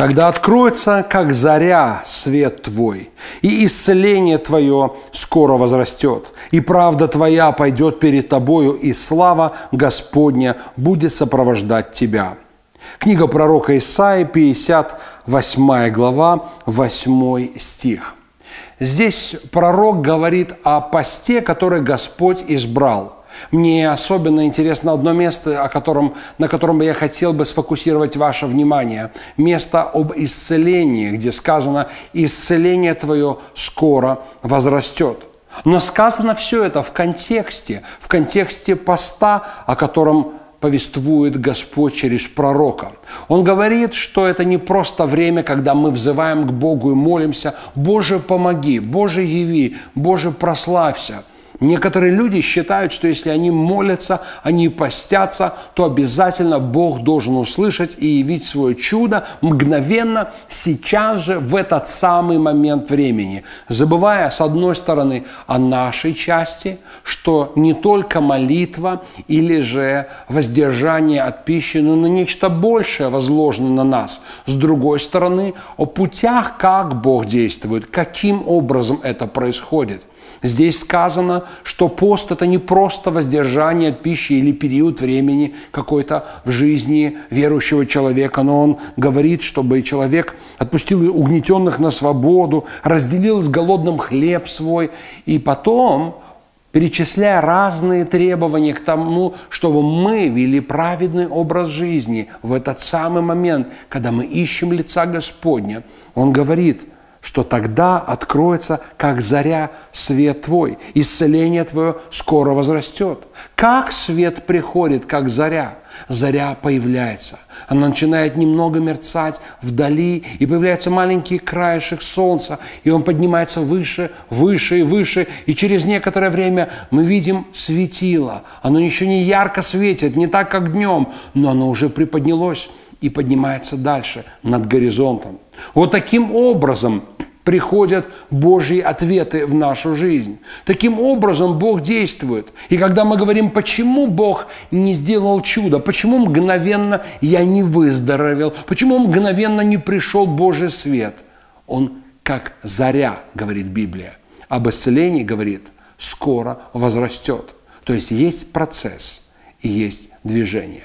Тогда откроется, как заря, свет твой, и исцеление твое скоро возрастет, и правда твоя пойдет перед тобою, и слава Господня будет сопровождать тебя». Книга пророка Исаии, 58 глава, 8 стих. Здесь пророк говорит о посте, который Господь избрал – мне особенно интересно одно место, о котором, на котором бы я хотел бы сфокусировать ваше внимание. Место об исцелении, где сказано «исцеление твое скоро возрастет». Но сказано все это в контексте, в контексте поста, о котором повествует Господь через пророка. Он говорит, что это не просто время, когда мы взываем к Богу и молимся, «Боже, помоги! Боже, яви! Боже, прославься!» Некоторые люди считают, что если они молятся, они постятся, то обязательно Бог должен услышать и явить свое чудо мгновенно, сейчас же, в этот самый момент времени. Забывая, с одной стороны, о нашей части, что не только молитва или же воздержание от пищи, но на нечто большее возложено на нас. С другой стороны, о путях, как Бог действует, каким образом это происходит. Здесь сказано, что пост – это не просто воздержание от пищи или период времени какой-то в жизни верующего человека, но он говорит, чтобы человек отпустил угнетенных на свободу, разделил с голодным хлеб свой, и потом перечисляя разные требования к тому, чтобы мы вели праведный образ жизни в этот самый момент, когда мы ищем лица Господня, он говорит – что тогда откроется, как заря, свет твой. Исцеление твое скоро возрастет. Как свет приходит, как заря? Заря появляется. Она начинает немного мерцать вдали, и появляется маленький краешек солнца, и он поднимается выше, выше и выше, и через некоторое время мы видим светило. Оно еще не ярко светит, не так, как днем, но оно уже приподнялось и поднимается дальше, над горизонтом. Вот таким образом приходят Божьи ответы в нашу жизнь. Таким образом Бог действует. И когда мы говорим, почему Бог не сделал чудо, почему мгновенно я не выздоровел, почему мгновенно не пришел Божий свет, Он как заря, говорит Библия. Об исцелении говорит, скоро возрастет. То есть есть процесс и есть движение.